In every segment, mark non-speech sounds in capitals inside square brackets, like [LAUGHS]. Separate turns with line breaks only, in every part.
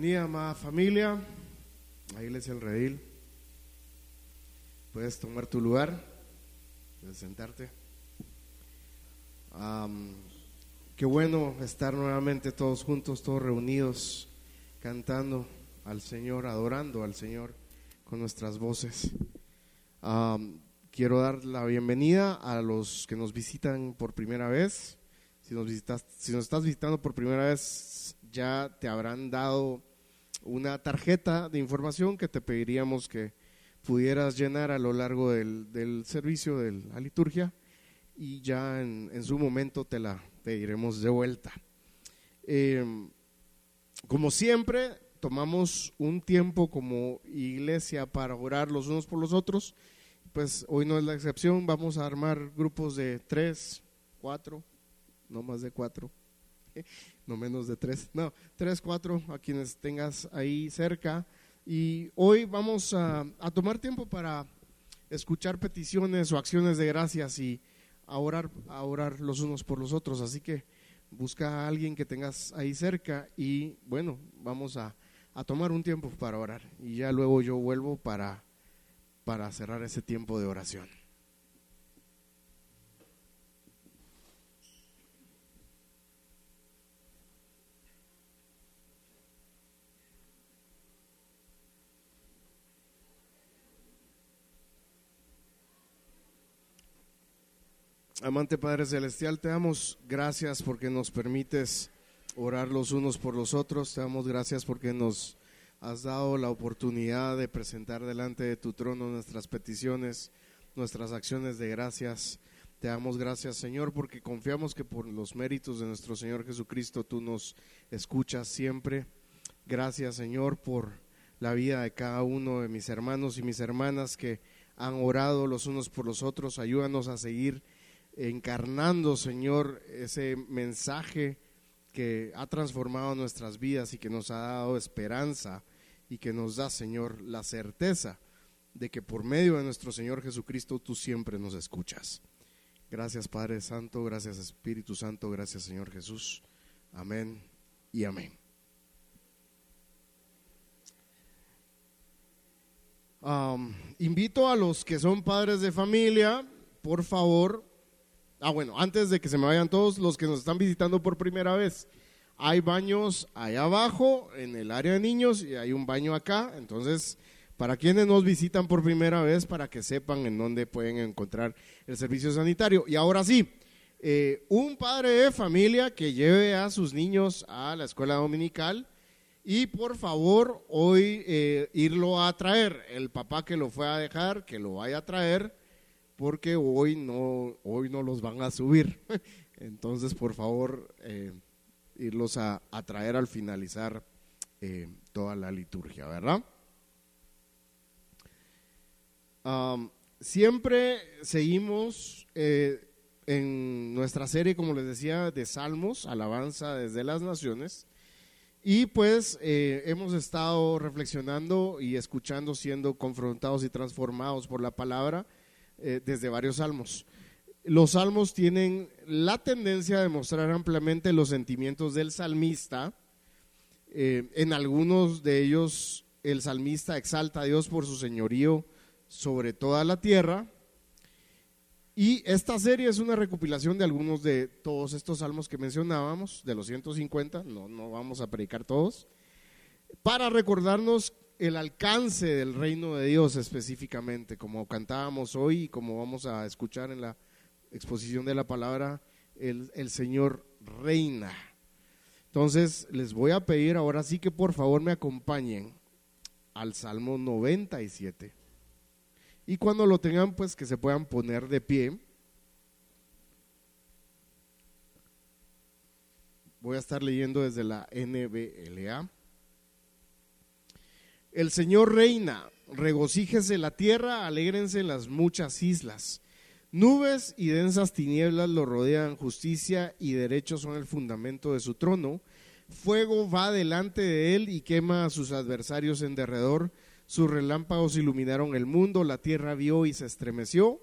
Bienvenida, amada familia, a Iglesia El Redil. Puedes tomar tu lugar, puedes sentarte. qué bueno estar nuevamente todos juntos, todos reunidos, cantando al Señor, adorando al Señor con nuestras voces. quiero dar la bienvenida a los que nos visitan por primera vez. Si nos, visitas, si nos estás visitando por primera vez, ya te habrán dado una tarjeta de información que te pediríamos que pudieras llenar a lo largo del, servicio de la liturgia y ya en, su momento te la pediremos de vuelta. Em, como siempre, tomamos un tiempo como iglesia para orar los unos por los otros. Pues hoy no es la excepción, vamos a armar grupos de tres, cuatro, no más de cuatro, no menos de tres, no, tres, cuatro, a quienes tengas ahí cerca. Y hoy vamos a, tomar tiempo para escuchar peticiones o acciones de gracias y a orar, a orar los unos por los otros. Así que busca a alguien que tengas ahí cerca y bueno, vamos a, a tomar un tiempo para orar. Y ya luego yo vuelvo para, para cerrar ese tiempo de oración. Amante Padre Celestial, te damos gracias porque nos permites orar los unos por los otros. Te damos gracias porque nos has dado la oportunidad de presentar delante de tu trono nuestras peticiones, nuestras acciones de gracias. Te damos gracias, Señor, porque confiamos que por los méritos de nuestro Señor Jesucristo tú nos escuchas siempre. Gracias, Señor, por la vida de cada uno de mis hermanos y mis hermanas que han orado los unos por los otros. Ayúdanos a seguir encarnando, Señor, ese mensaje que ha transformado nuestras vidas y que nos ha dado esperanza y que nos da, Señor, la certeza de que por medio de nuestro Señor Jesucristo tú siempre nos escuchas. Gracias Padre Santo, gracias Espíritu Santo, gracias Señor Jesús. Amén y amén. invito a los que son padres de familia, por favor, Ah, bueno, antes de que se me vayan todos los que nos están visitando por primera vez, hay baños allá abajo en el área de niños y hay un baño acá. Entonces, para quienes nos visitan por primera vez, para que sepan en dónde pueden encontrar el servicio sanitario. Y ahora sí, eh, un padre de familia que lleve a sus niños a la escuela dominical y por favor hoy eh, irlo a traer. El papá que lo fue a dejar, que lo vaya a traer porque hoy no, hoy no los van a subir. [LAUGHS] Entonces, por favor, eh, irlos a, traer al finalizar eh, toda la liturgia, ¿verdad? siempre seguimos eh, en nuestra serie, como les decía, de Salmos, alabanza desde las naciones. Y pues hemos estado reflexionando y escuchando, siendo confrontados y transformados por la palabra eh, desde varios salmos. Los salmos tienen la tendencia a demostrar ampliamente los sentimientos del salmista. Eh, en algunos de ellos el salmista exalta a Dios por su señorío sobre toda la tierra. Y esta serie es una recopilación de algunos de todos estos salmos que mencionábamos, de los 150, no, no vamos a predicar todos, para recordarnos el alcance del reino de Dios específicamente, como cantábamos hoy y como vamos a escuchar en la exposición de la palabra, el, Señor reina. Entonces, les voy a pedir ahora sí que por favor me acompañen al Salmo 97. Y cuando lo tengan, pues que se puedan poner de pie. Voy a estar leyendo desde la NBLA. El Señor reina, regocíjese la tierra, alégrense las muchas islas. Nubes y densas tinieblas lo rodean, justicia y derecho son el fundamento de su trono. Fuego va delante de él y quema a sus adversarios en derredor. Sus relámpagos iluminaron el mundo, la tierra vio y se estremeció.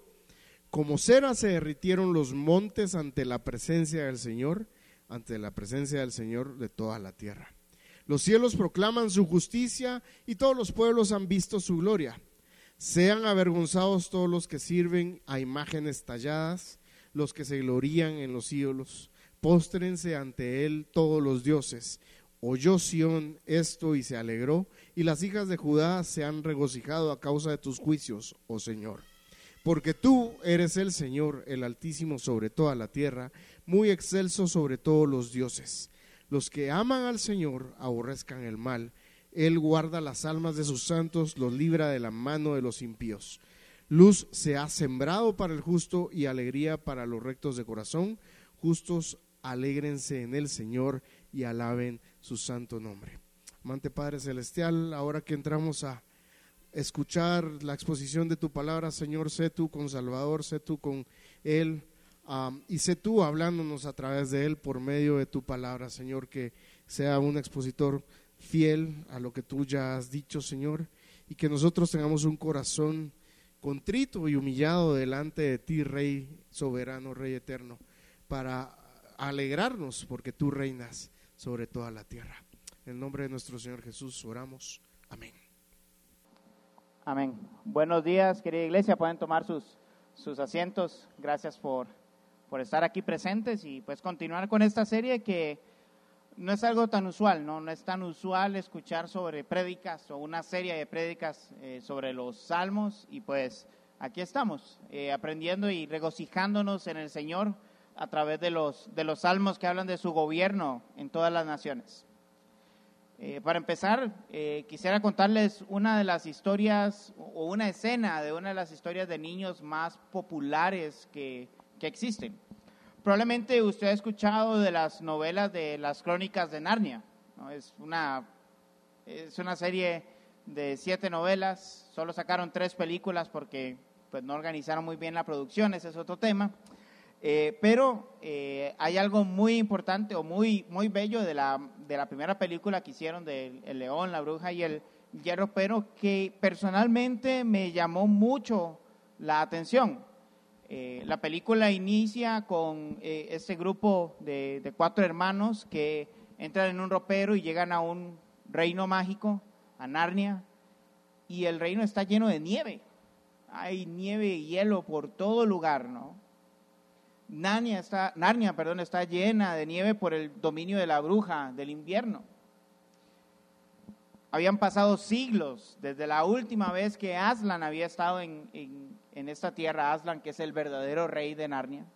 Como cera se derritieron los montes ante la presencia del Señor, ante la presencia del Señor de toda la tierra. Los cielos proclaman su justicia y todos los pueblos han visto su gloria. Sean avergonzados todos los que sirven a imágenes talladas, los que se glorían en los ídolos. Póstrense ante él todos los dioses. Oyó Sión esto y se alegró, y las hijas de Judá se han regocijado a causa de tus juicios, oh Señor. Porque tú eres el Señor, el Altísimo sobre toda la tierra, muy excelso sobre todos los dioses. Los que aman al Señor aborrezcan el mal. Él guarda las almas de sus santos, los libra de la mano de los impíos. Luz se ha sembrado para el justo y alegría para los rectos de corazón. Justos, alégrense en el Señor y alaben su santo nombre. Amante Padre Celestial, ahora que entramos a escuchar la exposición de tu palabra, Señor, sé tú con Salvador, sé tú con Él y sé tú hablándonos a través de Él por medio de tu palabra, Señor, que sea un expositor fiel a lo que tú ya has dicho, Señor, y que nosotros tengamos un corazón contrito y humillado delante de ti, Rey soberano, Rey eterno, para alegrarnos porque tú reinas sobre toda la tierra. En nombre de nuestro Señor Jesús oramos. Amén.
Amén. Buenos días, querida iglesia. Pueden tomar sus, sus asientos. Gracias por, por estar aquí presentes y pues continuar con esta serie que no es algo tan usual, ¿no? No es tan usual escuchar sobre prédicas o una serie de prédicas eh, sobre los salmos y pues aquí estamos, eh, aprendiendo y regocijándonos en el Señor a través de los, de los salmos que hablan de su gobierno en todas las naciones. Eh, para empezar, eh, quisiera contarles una de las historias o una escena de una de las historias de niños más populares que, que existen. Probablemente usted ha escuchado de las novelas de las crónicas de Narnia. Es, una, es una serie de siete novelas, solo sacaron tres películas porque pues, no organizaron muy bien la producción, ese es otro tema. Eh, pero eh, hay algo muy importante o muy, muy bello de la, de la primera película que hicieron de El León, la Bruja y el Hierro, pero que personalmente me llamó mucho la atención. Eh, la película inicia con este grupo de, cuatro hermanos que entran en un ropero y llegan a un reino mágico, a Narnia, y el reino está lleno de nieve. Hay nieve y hielo por todo lugar, ¿no? Narnia está, Narnia perdón, está llena de nieve por el dominio de la bruja del invierno. Habían pasado siglos desde la última vez que Aslan había estado en esta tierra, Aslan, que es el verdadero rey de Narnia.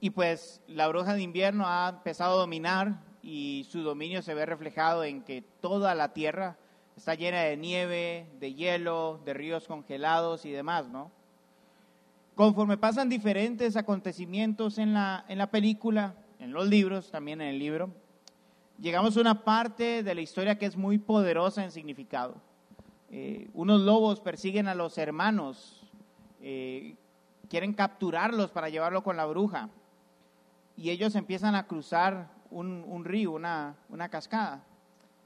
Y pues la bruja de invierno ha empezado a dominar y su dominio se ve reflejado en que toda la tierra está llena de nieve, de hielo, de ríos congelados y demás, ¿no? Conforme pasan diferentes acontecimientos en la, en la película, en los libros, también en el libro, llegamos a una parte de la historia que es muy poderosa en significado. Eh, unos lobos persiguen a los hermanos, eh, quieren capturarlos para llevarlo con la bruja, y ellos empiezan a cruzar un, río, una, una, cascada,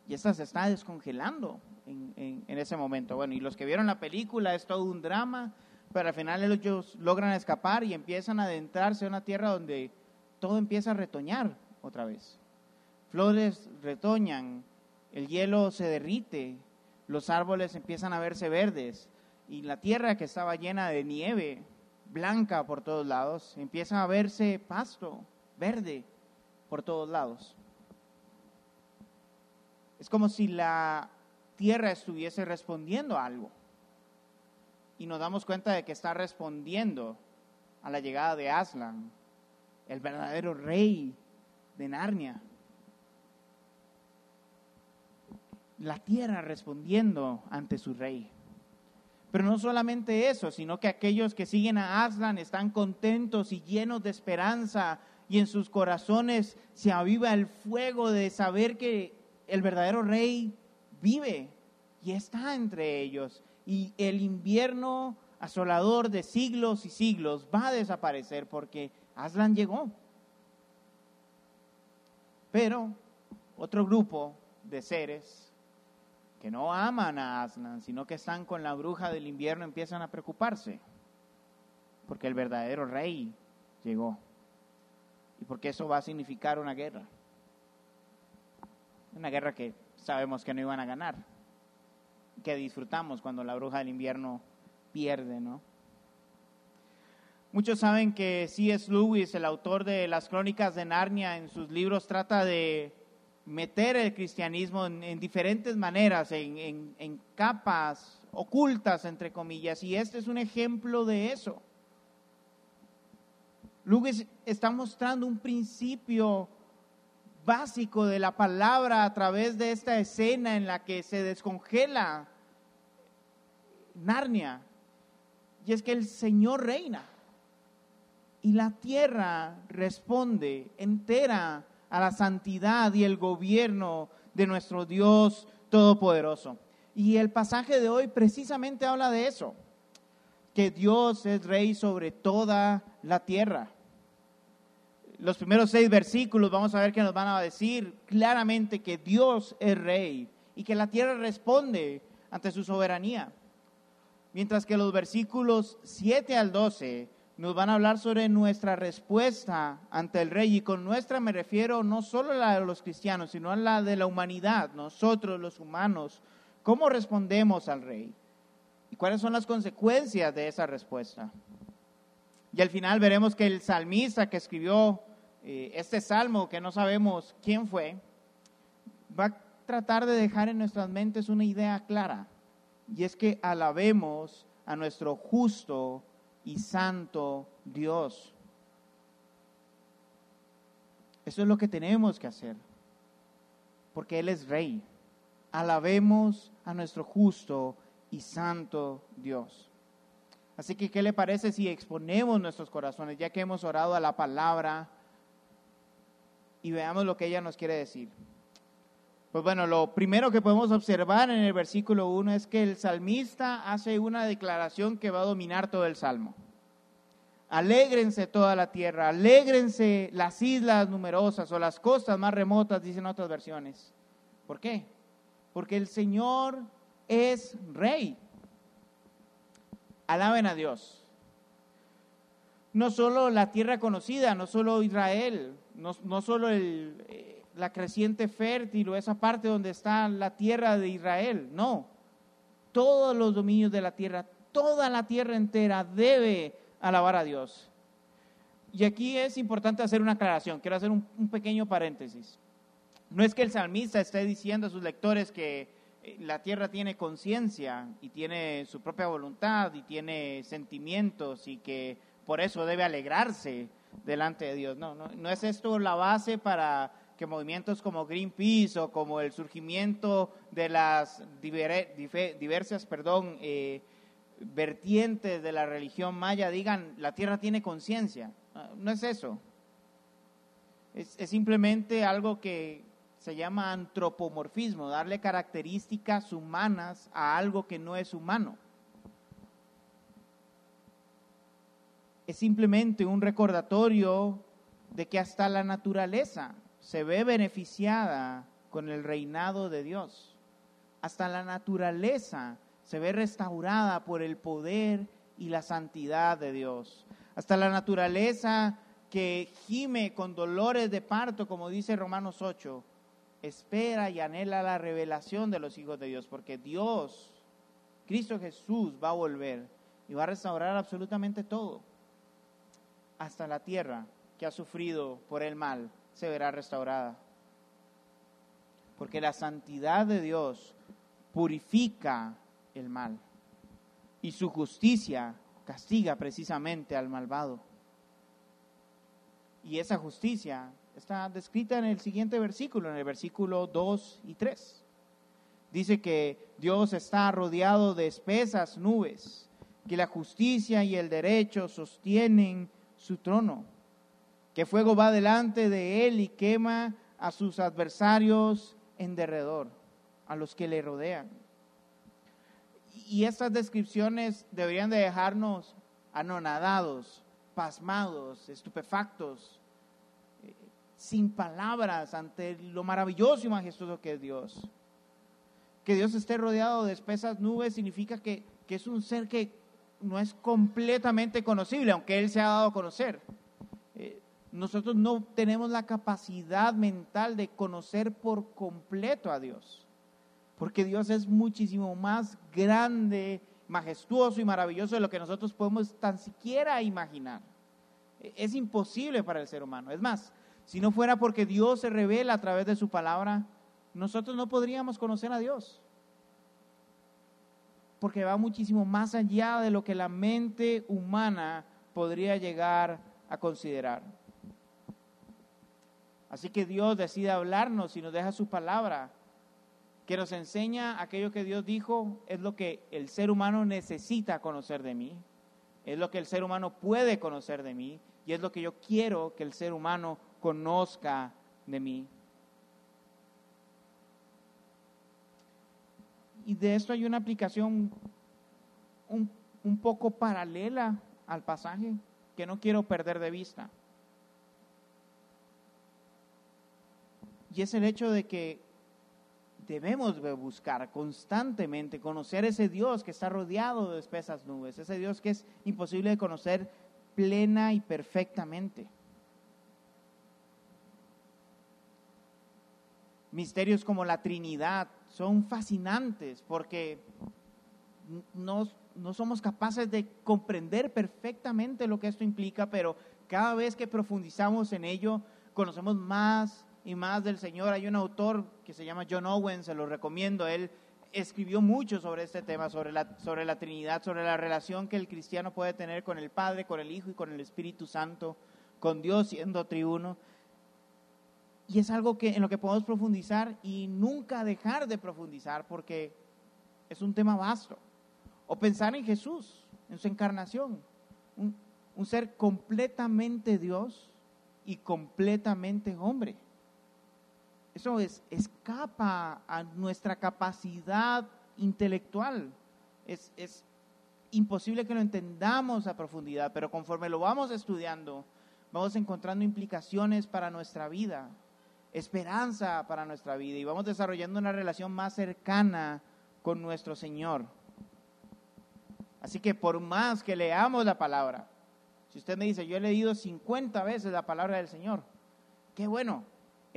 y esta se está descongelando en, en ese momento. Bueno, y los que vieron la película es todo un drama pero al final ellos logran escapar y empiezan a adentrarse a una tierra donde todo empieza a retoñar otra vez. Flores retoñan, el hielo se derrite, los árboles empiezan a verse verdes y la tierra que estaba llena de nieve blanca por todos lados empieza a verse pasto verde por todos lados. Es como si la tierra estuviese respondiendo a algo y nos damos cuenta de que está respondiendo a la llegada de Aslan, el verdadero rey de Narnia. La tierra respondiendo ante su rey. Pero no solamente eso, sino que aquellos que siguen a Aslan están contentos y llenos de esperanza y en sus corazones se aviva el fuego de saber que el verdadero rey vive y está entre ellos y el invierno asolador de siglos y siglos va a desaparecer porque Aslan llegó. Pero otro grupo de seres que no aman a Aslan, sino que están con la bruja del invierno, empiezan a preocuparse, porque el verdadero rey llegó y porque eso va a significar una guerra. Una guerra que sabemos que no iban a ganar, que disfrutamos cuando la bruja del invierno pierde, ¿no? Muchos saben que C.S. Lewis, el autor de las crónicas de Narnia, en sus libros trata de meter el cristianismo en, diferentes maneras, en, en capas ocultas, entre comillas, y este es un ejemplo de eso. Lewis está mostrando un principio básico de la palabra a través de esta escena en la que se descongela Narnia. Y es que el Señor reina y la tierra responde entera a la santidad y el gobierno de nuestro Dios Todopoderoso. Y el pasaje de hoy precisamente habla de eso, que Dios es rey sobre toda la tierra. Los primeros seis versículos vamos a ver que nos van a decir claramente que Dios es rey y que la tierra responde ante su soberanía. Mientras que los versículos 7 al 12 nos van a hablar sobre nuestra respuesta ante el rey. Y con nuestra me refiero no solo a la de los cristianos, sino a la de la humanidad, nosotros los humanos. ¿Cómo respondemos al rey? ¿Y cuáles son las consecuencias de esa respuesta? Y al final veremos que el salmista que escribió eh, este salmo, que no sabemos quién fue, va a tratar de dejar en nuestras mentes una idea clara. Y es que alabemos a nuestro justo y santo Dios. Eso es lo que tenemos que hacer, porque Él es rey. Alabemos a nuestro justo y santo Dios. Así que, ¿qué le parece si exponemos nuestros corazones, ya que hemos orado a la palabra, y veamos lo que ella nos quiere decir? Pues bueno, lo primero que podemos observar en el versículo 1 es que el salmista hace una declaración que va a dominar todo el salmo. Alégrense toda la tierra, alégrense las islas numerosas o las costas más remotas, dicen otras versiones. ¿Por qué? Porque el Señor es rey. Alaben a Dios. No solo la tierra conocida, no solo Israel, no, no solo el, eh, la creciente fértil o esa parte donde está la tierra de Israel. No, todos los dominios de la tierra, toda la tierra entera debe alabar a Dios. Y aquí es importante hacer una aclaración, quiero hacer un, pequeño paréntesis. No es que el salmista esté diciendo a sus lectores que eh, la tierra tiene conciencia y tiene su propia voluntad y tiene sentimientos y que por eso debe alegrarse delante de Dios. No, no, no es esto la base para que movimientos como Greenpeace o como el surgimiento de las diversas perdón, eh, vertientes de la religión maya digan la tierra tiene conciencia. Ah, no es eso. Es, es simplemente algo que se llama antropomorfismo, darle características humanas a algo que no es humano. Es simplemente un recordatorio de que hasta la naturaleza se ve beneficiada con el reinado de Dios. Hasta la naturaleza se ve restaurada por el poder y la santidad de Dios. Hasta la naturaleza que gime con dolores de parto, como dice Romanos 8, espera y anhela la revelación de los hijos de Dios, porque Dios, Cristo Jesús, va a volver y va a restaurar absolutamente todo, hasta la tierra que ha sufrido por el mal se verá restaurada. Porque la santidad de Dios purifica el mal y su justicia castiga precisamente al malvado. Y esa justicia está descrita en el siguiente versículo, en el versículo 2 y 3. Dice que Dios está rodeado de espesas nubes, que la justicia y el derecho sostienen su trono que fuego va delante de él y quema a sus adversarios en derredor, a los que le rodean. Y estas descripciones deberían de dejarnos anonadados, pasmados, estupefactos, eh, sin palabras ante lo maravilloso y majestuoso que es Dios. Que Dios esté rodeado de espesas nubes significa que, que es un ser que no es completamente conocible, aunque Él se ha dado a conocer nosotros no tenemos la capacidad mental de conocer por completo a Dios. Porque Dios es muchísimo más grande, majestuoso y maravilloso de lo que nosotros podemos tan siquiera imaginar. E, es imposible para el ser humano. Es más, si no fuera porque Dios se revela a través de su palabra, nosotros no podríamos conocer a Dios. Porque va muchísimo más allá de lo que la mente humana podría llegar a considerar. Así que Dios decide hablarnos y nos deja su palabra, que nos enseña aquello que Dios dijo, es lo que el ser humano necesita conocer de mí, es lo que el ser humano puede conocer de mí y es lo que yo quiero que el ser humano conozca de mí. Y de esto hay una aplicación un, un poco paralela al pasaje que no quiero perder de vista. Y es el hecho de que debemos buscar constantemente conocer ese Dios que está rodeado de espesas nubes, ese Dios que es imposible de conocer plena y perfectamente. Misterios como la Trinidad son fascinantes porque no, no somos capaces de comprender perfectamente lo que esto implica, pero cada vez que profundizamos en ello, conocemos más y más del Señor. Hay un autor que se llama John Owen, se lo recomiendo. Él escribió mucho sobre este tema, sobre la, sobre la Trinidad, sobre la relación que el cristiano puede tener con el Padre, con el Hijo y con el Espíritu Santo, con Dios siendo triuno. Y es algo que, en lo que podemos profundizar y nunca dejar de profundizar porque es un tema vasto. O pensar en Jesús, en su encarnación, un, un ser completamente Dios y completamente hombre. Eso es, escapa a nuestra capacidad intelectual. Es, es imposible que lo entendamos a profundidad, pero conforme lo vamos estudiando, vamos encontrando implicaciones para nuestra vida, esperanza para nuestra vida y vamos desarrollando una relación más cercana con nuestro Señor. Así que por más que leamos la palabra, si usted me dice, yo he leído 50 veces la palabra del Señor, qué bueno,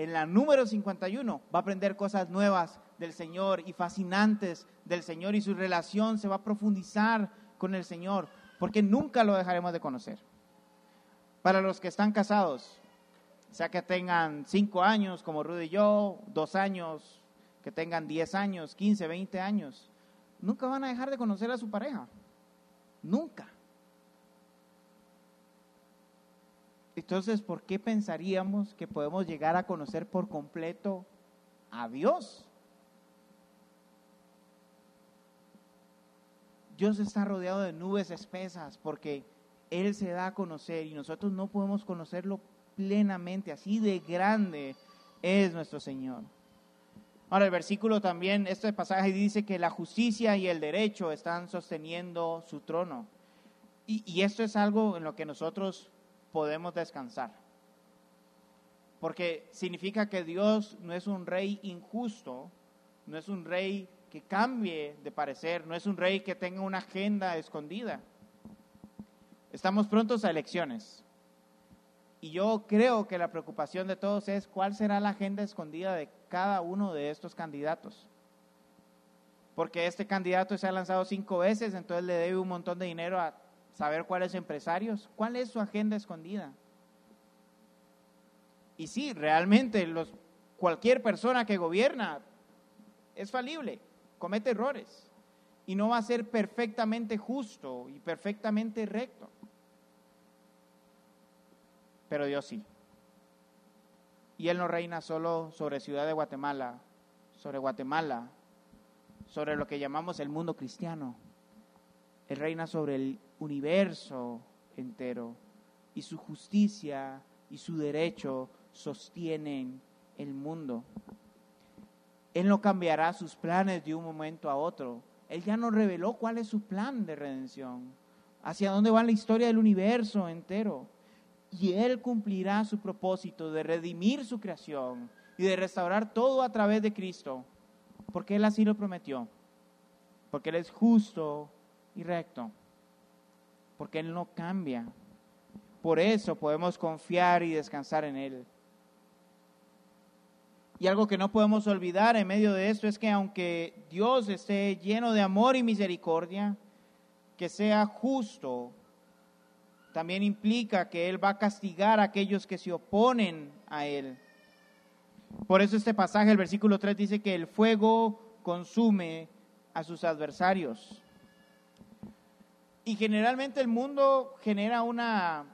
en la número 51 va a aprender cosas nuevas del Señor y fascinantes del Señor y su relación se va a profundizar con el Señor, porque nunca lo dejaremos de conocer. Para los que están casados, sea que tengan cinco años como Rudy y yo, dos años, que tengan diez años, quince, veinte años, nunca van a dejar de conocer a su pareja. Nunca. Entonces, ¿por qué pensaríamos que podemos llegar a conocer por completo a Dios? Dios está rodeado de nubes espesas porque Él se da a conocer y nosotros no podemos conocerlo plenamente, así de grande es nuestro Señor. Ahora el versículo también, este pasaje dice que la justicia y el derecho están sosteniendo su trono. Y, y esto es algo en lo que nosotros podemos descansar. Porque significa que Dios no es un rey injusto, no es un rey que cambie de parecer, no es un rey que tenga una agenda escondida. Estamos prontos a elecciones. Y yo creo que la preocupación de todos es cuál será la agenda escondida de cada uno de estos candidatos. Porque este candidato se ha lanzado cinco veces, entonces le debe un montón de dinero a saber cuáles empresarios, cuál es su agenda escondida. Y sí, realmente los, cualquier persona que gobierna es falible, comete errores y no va a ser perfectamente justo y perfectamente recto. Pero Dios sí. Y Él no reina solo sobre Ciudad de Guatemala, sobre Guatemala, sobre lo que llamamos el mundo cristiano. Él reina sobre el universo entero y su justicia y su derecho sostienen el mundo. Él no cambiará sus planes de un momento a otro. Él ya nos reveló cuál es su plan de redención, hacia dónde va la historia del universo entero. Y Él cumplirá su propósito de redimir su creación y de restaurar todo a través de Cristo, porque Él así lo prometió, porque Él es justo y recto porque Él no cambia. por eso podemos confiar y descansar en Él. Y algo que no podemos olvidar en medio de esto es que aunque Dios esté lleno de amor y misericordia, que sea justo, también implica que Él va a castigar a aquellos que se oponen a Él. Por eso este pasaje, el versículo 3 dice que el fuego consume a sus adversarios. Y generalmente el mundo genera una,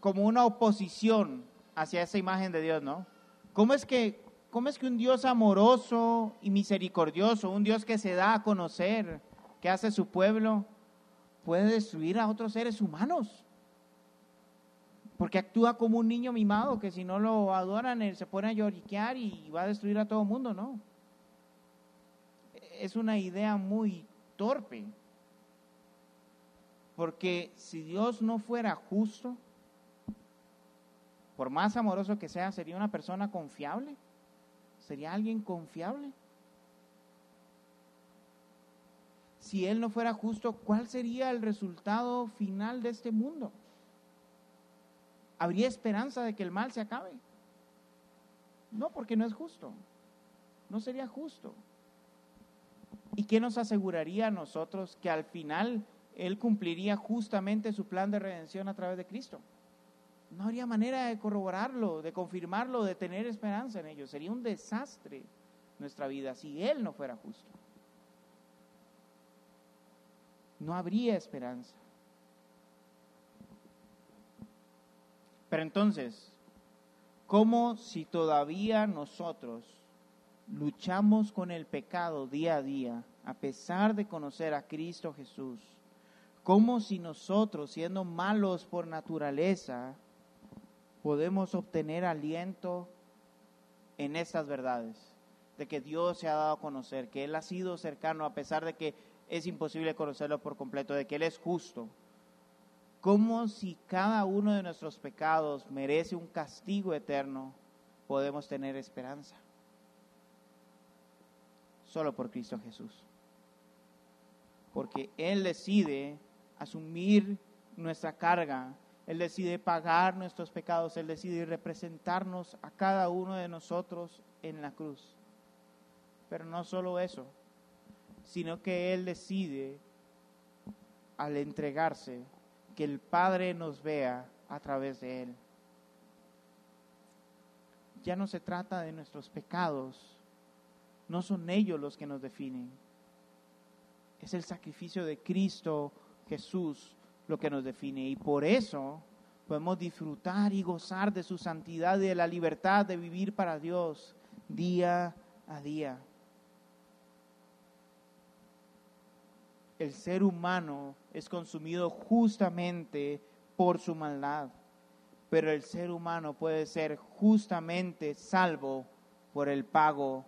como una oposición hacia esa imagen de Dios, ¿no? ¿Cómo es que, cómo es que un Dios amoroso y misericordioso, un Dios que se da a conocer, que hace su pueblo, puede destruir a otros seres humanos? Porque actúa como un niño mimado que si no lo adoran, él se pone a lloriquear y va a destruir a todo el mundo, ¿no? Es una idea muy torpe. Porque si Dios no fuera justo, por más amoroso que sea, sería una persona confiable. Sería alguien confiable. Si Él no fuera justo, ¿cuál sería el resultado final de este mundo? ¿Habría esperanza de que el mal se acabe? No, porque no es justo. No sería justo. ¿Y qué nos aseguraría a nosotros que al final Él cumpliría justamente su plan de redención a través de Cristo? No habría manera de corroborarlo, de confirmarlo, de tener esperanza en ello. Sería un desastre nuestra vida si Él no fuera justo. No habría esperanza. Pero entonces, ¿cómo si todavía nosotros luchamos con el pecado día a día, a pesar de conocer a Cristo Jesús? ¿Cómo si nosotros, siendo malos por naturaleza, podemos obtener aliento en estas verdades? De que Dios se ha dado a conocer, que Él ha sido cercano a pesar de que es imposible conocerlo por completo, de que Él es justo, como si cada uno de nuestros pecados merece un castigo eterno, podemos tener esperanza. Solo por Cristo Jesús. Porque Él decide asumir nuestra carga, Él decide pagar nuestros pecados, Él decide representarnos a cada uno de nosotros en la cruz. Pero no solo eso, sino que Él decide al entregarse que el Padre nos vea a través de Él. Ya no se trata de nuestros pecados, no son ellos los que nos definen. Es el sacrificio de Cristo Jesús lo que nos define y por eso podemos disfrutar y gozar de su santidad y de la libertad de vivir para Dios día a día. el ser humano es consumido justamente por su maldad, pero el ser humano puede ser justamente salvo por el pago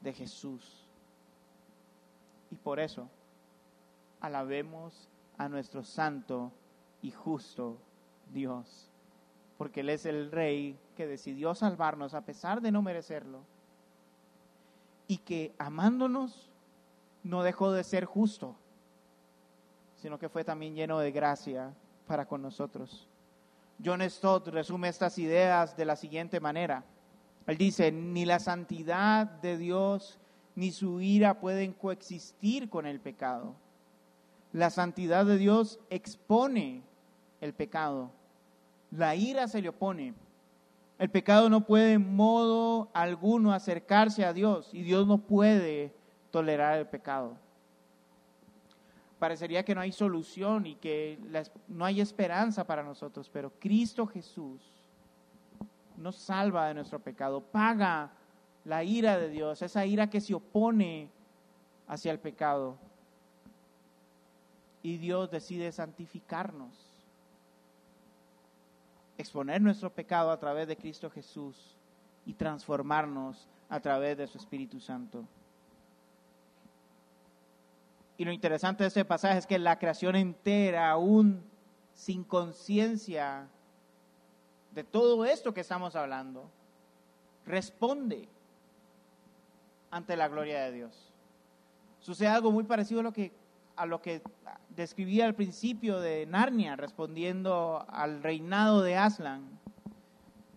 de Jesús. Y por eso alabemos a nuestro santo y justo Dios, porque Él es el Rey que decidió salvarnos a pesar de no merecerlo, y que amándonos no dejó de ser justo sino que fue también lleno de gracia para con nosotros. John Stott resume estas ideas de la siguiente manera. Él dice, ni la santidad de Dios ni su ira pueden coexistir con el pecado. La santidad de Dios expone el pecado. La ira se le opone. El pecado no puede en modo alguno acercarse a Dios y Dios no puede tolerar el pecado parecería que no hay solución y que no hay esperanza para nosotros, pero Cristo Jesús nos salva de nuestro pecado, paga la ira de Dios, esa ira que se opone hacia el pecado. Y Dios decide santificarnos, exponer nuestro pecado a través de Cristo Jesús y transformarnos a través de su Espíritu Santo. Y lo interesante de este pasaje es que la creación entera, aún sin conciencia de todo esto que estamos hablando, responde ante la gloria de Dios. Sucede algo muy parecido a lo que a lo que describía al principio de Narnia, respondiendo al reinado de Aslan.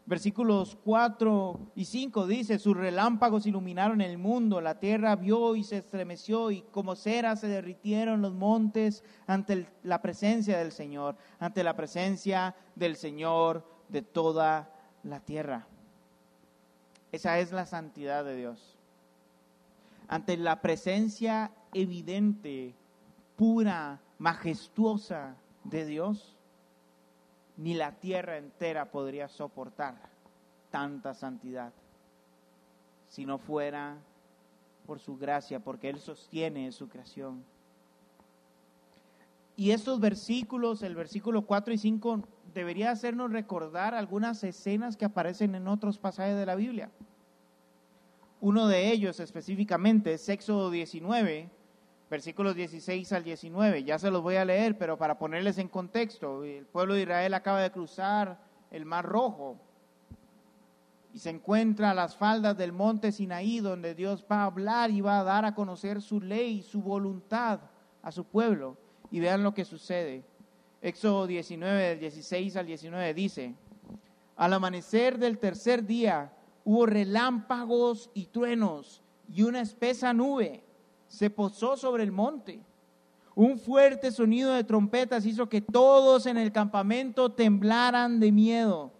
Versículos 4 y 5 dice, sus relámpagos iluminaron el mundo, la tierra vio y se estremeció y como cera se derritieron los montes ante la presencia del Señor, ante la presencia del Señor de toda la tierra. Esa es la santidad de Dios. Ante la presencia evidente, pura, majestuosa de Dios, ni la tierra entera podría soportar tanta santidad si no fuera por su gracia, porque Él sostiene su creación. Y estos versículos, el versículo 4 y 5, debería hacernos recordar algunas escenas que aparecen en otros pasajes de la Biblia. Uno de ellos específicamente es Éxodo 19, versículos 16 al 19. Ya se los voy a leer, pero para ponerles en contexto, el pueblo de Israel acaba de cruzar el Mar Rojo y se encuentra a las faldas del monte Sinaí, donde Dios va a hablar y va a dar a conocer su ley, su voluntad a su pueblo. Y vean lo que sucede. Éxodo 19, del 16 al 19 dice, al amanecer del tercer día hubo relámpagos y truenos y una espesa nube se posó sobre el monte. Un fuerte sonido de trompetas hizo que todos en el campamento temblaran de miedo.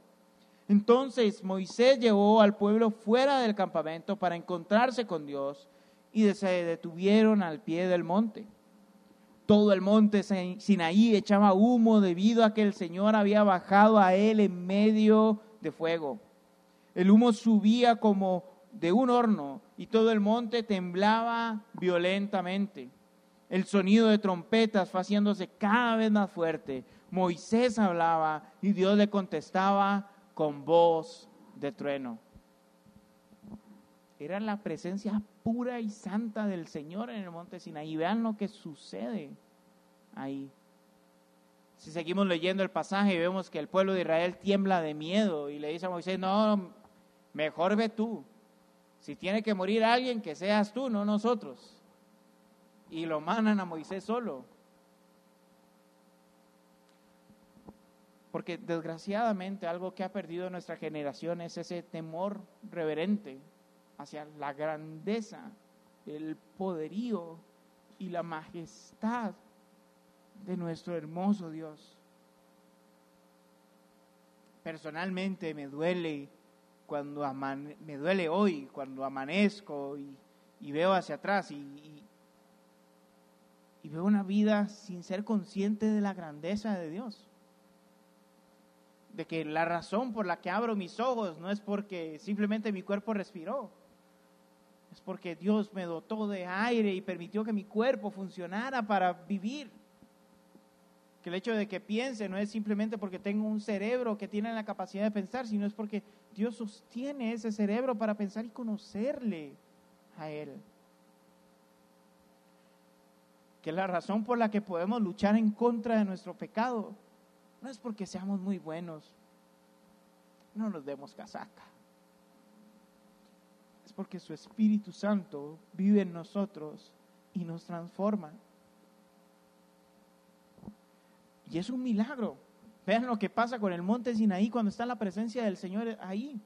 Entonces Moisés llevó al pueblo fuera del campamento para encontrarse con Dios y se detuvieron al pie del monte. Todo el monte Sinaí echaba humo debido a que el Señor había bajado a él en medio de fuego. El humo subía como de un horno y todo el monte temblaba violentamente. El sonido de trompetas fue haciéndose cada vez más fuerte. Moisés hablaba y Dios le contestaba con voz de trueno. Era la presencia pura y santa del Señor en el monte Sinaí. Vean lo que sucede ahí. Si seguimos leyendo el pasaje, vemos que el pueblo de Israel tiembla de miedo y le dice a Moisés, no, mejor ve tú. Si tiene que morir alguien, que seas tú, no nosotros. Y lo mandan a Moisés solo. Porque desgraciadamente algo que ha perdido nuestra generación es ese temor reverente hacia la grandeza, el poderío y la majestad de nuestro hermoso Dios. Personalmente me duele cuando me duele hoy, cuando amanezco y, veo hacia atrás y, y veo una vida sin ser consciente de la grandeza de Dios. De que la razón por la que abro mis ojos no es porque simplemente mi cuerpo respiró, es porque Dios me dotó de aire y permitió que mi cuerpo funcionara para vivir. Que el hecho de que piense no es simplemente porque tengo un cerebro que tiene la capacidad de pensar, sino es porque Dios sostiene ese cerebro para pensar y conocerle a Él. Que la razón por la que podemos luchar en contra de nuestro pecado no es porque seamos muy buenos, no nos demos casaca. Es porque su Espíritu Santo vive en nosotros y nos transforma. Y es un milagro. Vean lo que pasa con el monte Sinaí cuando está la presencia del Señor ahí.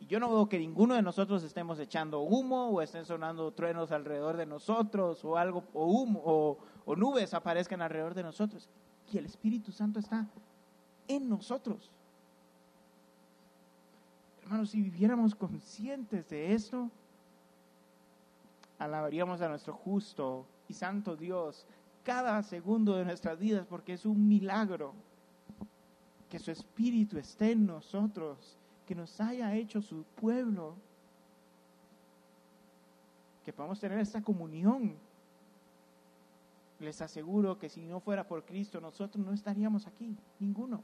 Y yo no veo que ninguno de nosotros estemos echando humo o estén sonando truenos alrededor de nosotros o algo, o humo, o, o nubes aparezcan alrededor de nosotros. Y el Espíritu Santo está en nosotros. Hermanos, si viviéramos conscientes de esto, alabaríamos a nuestro justo y santo Dios cada segundo de nuestras vidas porque es un milagro que su Espíritu esté en nosotros, que nos haya hecho su pueblo, que podamos tener esta comunión. Les aseguro que si no fuera por Cristo, nosotros no estaríamos aquí, ninguno.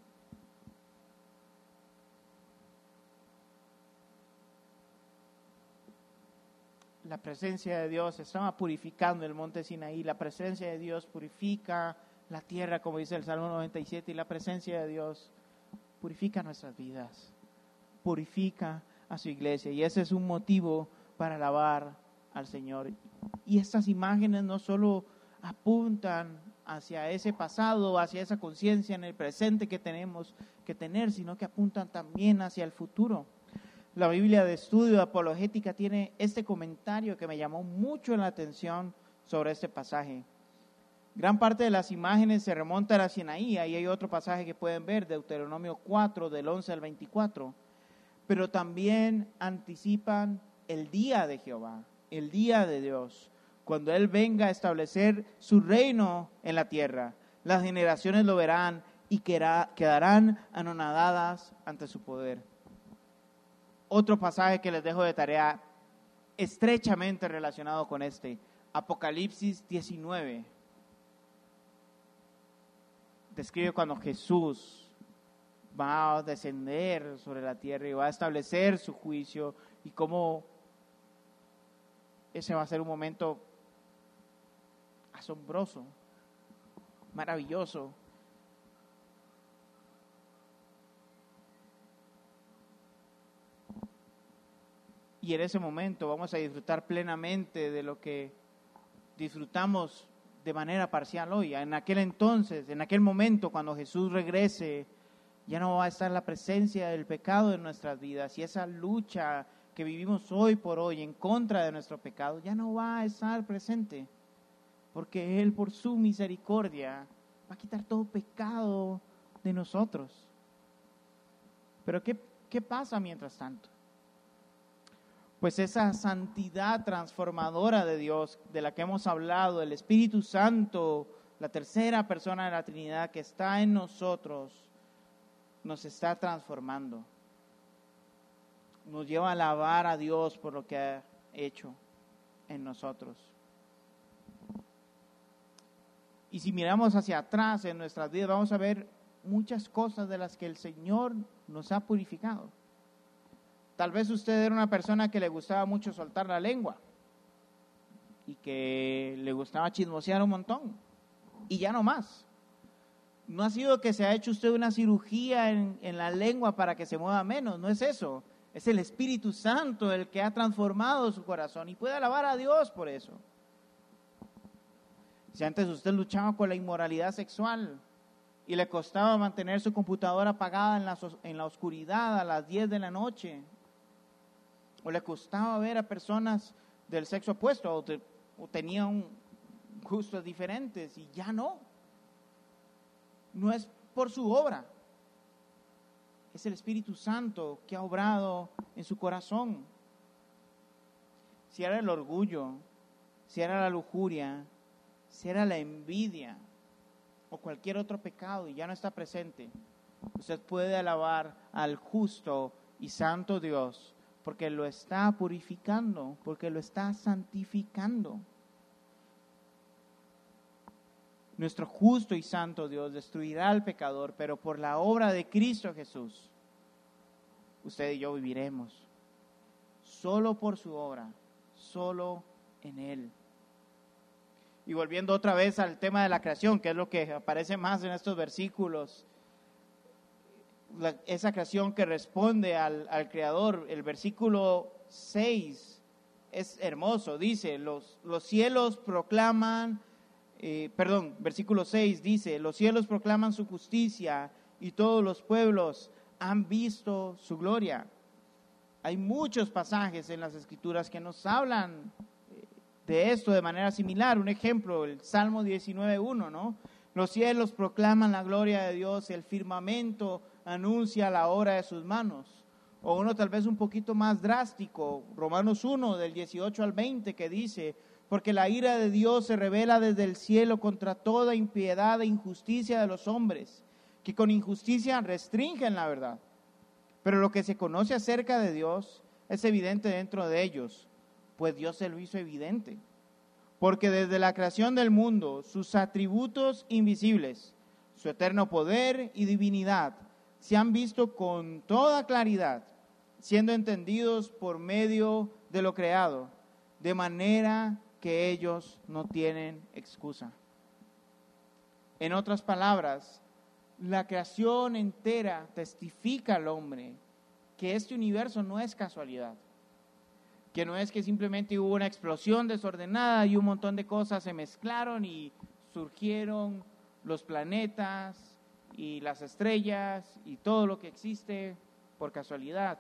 la presencia de Dios estaba purificando el monte Sinaí. La presencia de Dios purifica la tierra, como dice el Salmo 97, y la presencia de Dios purifica nuestras vidas, purifica a su iglesia. Y ese es un motivo para alabar al Señor. Y estas imágenes no solo apuntan hacia ese pasado, hacia esa conciencia en el presente que tenemos que tener, sino que apuntan también hacia el futuro. La Biblia de Estudio Apologética tiene este comentario que me llamó mucho la atención sobre este pasaje. Gran parte de las imágenes se remontan a Sinaí, ahí hay otro pasaje que pueden ver, Deuteronomio 4, del 11 al 24, pero también anticipan el día de Jehová, el día de Dios, cuando Él venga a establecer su reino en la tierra. Las generaciones lo verán y quedarán anonadadas ante su poder. Otro pasaje que les dejo de tarea estrechamente relacionado con este, Apocalipsis 19 describe cuando Jesús va a descender sobre la tierra y va a establecer su juicio y cómo ese va a ser un momento asombroso, maravilloso. Y en ese momento vamos a disfrutar plenamente de lo que disfrutamos de manera parcial hoy. En aquel entonces, en aquel momento, cuando Jesús regrese, ya no va a estar la presencia del pecado en nuestras vidas y esa lucha que vivimos hoy por hoy en contra de nuestro pecado ya no va a estar presente, porque Él por su misericordia va a quitar todo pecado de nosotros. Pero ¿qué, qué pasa mientras tanto? Pues esa santidad transformadora de Dios de la que hemos hablado, el Espíritu Santo, la tercera persona de la Trinidad que está en nosotros, nos está transformando. Nos lleva a alabar a Dios por lo que ha hecho en nosotros. Y si miramos hacia atrás en nuestras vidas, vamos a ver muchas cosas de las que el Señor nos ha purificado. Tal vez usted era una persona que le gustaba mucho soltar la lengua y que le gustaba chismosear un montón y ya no más. No ha sido que se ha hecho usted una cirugía en, en la lengua para que se mueva menos, no es eso. Es el Espíritu Santo el que ha transformado su corazón y puede alabar a Dios por eso. Si antes usted luchaba con la inmoralidad sexual y le costaba mantener su computadora apagada en la, en la oscuridad a las 10 de la noche, o le costaba ver a personas del sexo opuesto o, tenían gustos diferentes y ya no. No es por su obra, es el Espíritu Santo que ha obrado en su corazón. Si era el orgullo, si era la lujuria, si era la envidia o cualquier otro pecado y ya no está presente, usted puede alabar al justo y santo Dios porque lo está purificando, porque lo está santificando. Nuestro justo y santo Dios destruirá al pecador, pero por la obra de Cristo Jesús, usted y yo viviremos. Solo por su obra, solo en Él. Y volviendo otra vez al tema de la creación, que es lo que aparece más en estos versículos, esa creación que responde al, Creador. El versículo 6 es hermoso, dice, los, los cielos proclaman, eh, perdón, versículo 6 dice, los cielos proclaman su justicia y todos los pueblos han visto su gloria. Hay muchos pasajes en las escrituras que nos hablan eh, de esto de manera similar. Un ejemplo, el Salmo 19.1, ¿no? Los cielos proclaman la gloria de Dios, el firmamento anuncia la obra de sus manos. O uno tal vez un poquito más drástico, Romanos 1 del 18 al 20 que dice, porque la ira de Dios se revela desde el cielo contra toda impiedad e injusticia de los hombres, que con injusticia restringen la verdad. Pero lo que se conoce acerca de Dios es evidente dentro de ellos, pues Dios se lo hizo evidente. Porque desde la creación del mundo, sus atributos invisibles, su eterno poder y divinidad, se han visto con toda claridad, siendo entendidos por medio de lo creado, de manera que ellos no tienen excusa. En otras palabras, la creación entera testifica al hombre que este universo no es casualidad, que no es que simplemente hubo una explosión desordenada y un montón de cosas se mezclaron y surgieron los planetas y las estrellas y todo lo que existe por casualidad.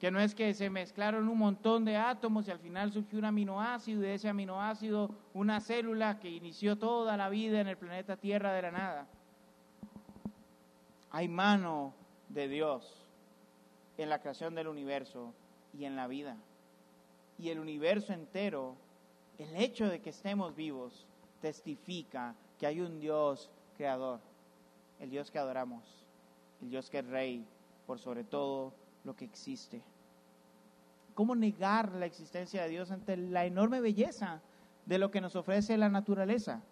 Que no es que se mezclaron un montón de átomos y al final surgió un aminoácido y de ese aminoácido una célula que inició toda la vida en el planeta Tierra de la nada. Hay mano de Dios en la creación del universo y en la vida. Y el universo entero, el hecho de que estemos vivos, testifica que hay un Dios creador, el Dios que adoramos, el Dios que es rey por sobre todo lo que existe. ¿Cómo negar la existencia de Dios ante la enorme belleza de lo que nos ofrece la naturaleza?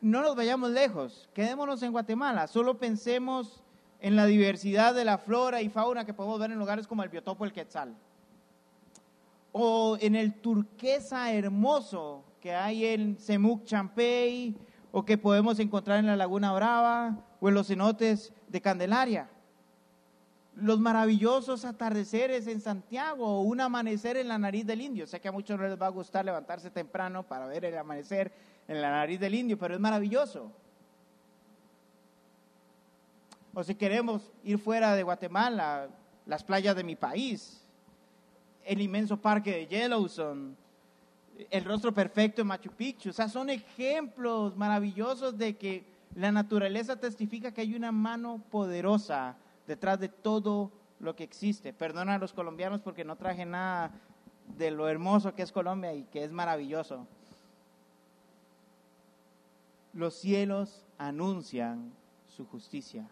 No nos vayamos lejos, quedémonos en Guatemala, solo pensemos en la diversidad de la flora y fauna que podemos ver en lugares como el biotopo El Quetzal. O en el turquesa hermoso que hay en Semuc Champey, o que podemos encontrar en la Laguna Brava, o en los cenotes de Candelaria. Los maravillosos atardeceres en Santiago, o un amanecer en la nariz del indio. Sé que a muchos no les va a gustar levantarse temprano para ver el amanecer en la nariz del indio, pero es maravilloso. O si queremos ir fuera de Guatemala, las playas de mi país, el inmenso parque de Yellowstone, el rostro perfecto de Machu Picchu. O sea, son ejemplos maravillosos de que la naturaleza testifica que hay una mano poderosa detrás de todo lo que existe. Perdona a los colombianos porque no traje nada de lo hermoso que es Colombia y que es maravilloso. Los cielos anuncian su justicia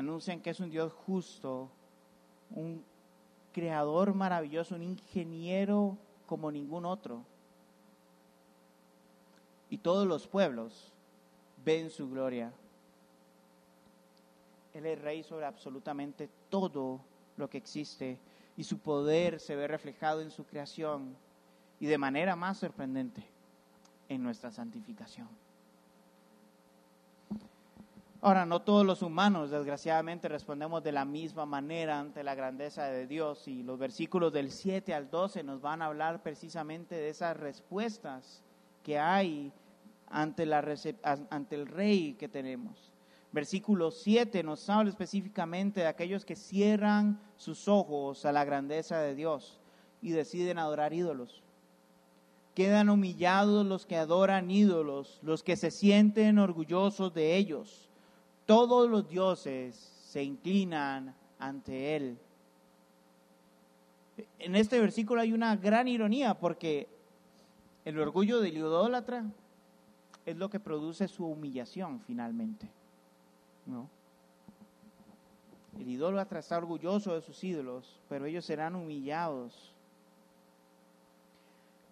anuncian que es un Dios justo, un creador maravilloso, un ingeniero como ningún otro. Y todos los pueblos ven su gloria. Él es rey sobre absolutamente todo lo que existe y su poder se ve reflejado en su creación y de manera más sorprendente en nuestra santificación. Ahora, no todos los humanos, desgraciadamente, respondemos de la misma manera ante la grandeza de Dios y los versículos del 7 al 12 nos van a hablar precisamente de esas respuestas que hay ante, la, el rey que tenemos. Versículo 7 nos habla específicamente de aquellos que cierran sus ojos a la grandeza de Dios y deciden adorar ídolos. Quedan humillados los que adoran ídolos, los que se sienten orgullosos de ellos todos los dioses se inclinan ante Él. En este versículo hay una gran ironía porque el orgullo del idólatra es lo que produce su humillación finalmente. El idólatra está orgulloso de sus ídolos, pero ellos serán humillados.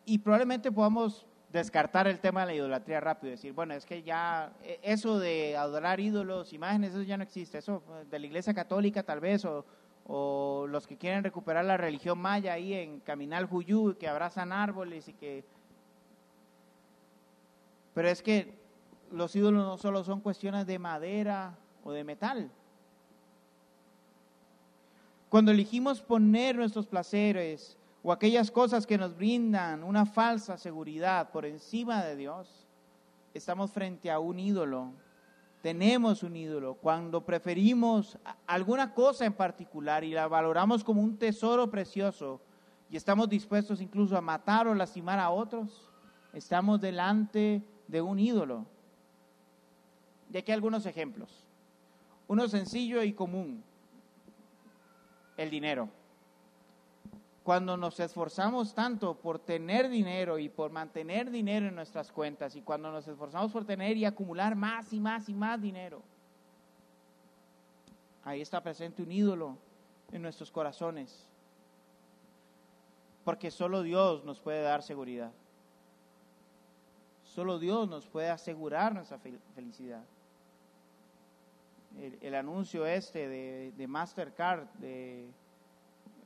Y probablemente podamos descartar el tema de la idolatría rápido, decir, bueno, es que ya e, eso de adorar ídolos, imágenes, eso ya no existe, eso de la iglesia católica tal vez, o, o los que quieren recuperar la religión maya ahí en Caminal Juyú, que abrazan árboles y que... Pero es que los ídolos no solo son cuestiones de madera o de metal. Cuando elegimos poner nuestros placeres o aquellas cosas que nos brindan una falsa seguridad por encima de Dios, estamos frente a un ídolo. Tenemos un ídolo. Cuando preferimos alguna cosa en particular y la valoramos como un tesoro precioso y estamos dispuestos incluso a matar o lastimar a otros, estamos delante de un ídolo. Y aquí algunos ejemplos. Uno sencillo y común, el dinero cuando nos esforzamos tanto por tener dinero y por mantener dinero en nuestras cuentas y cuando nos esforzamos por tener y acumular más y más y más dinero, ahí está presente un ídolo en nuestros corazones. Porque solo Dios nos puede dar seguridad. Solo Dios nos puede asegurar nuestra felicidad. El, anuncio este de, de Mastercard, de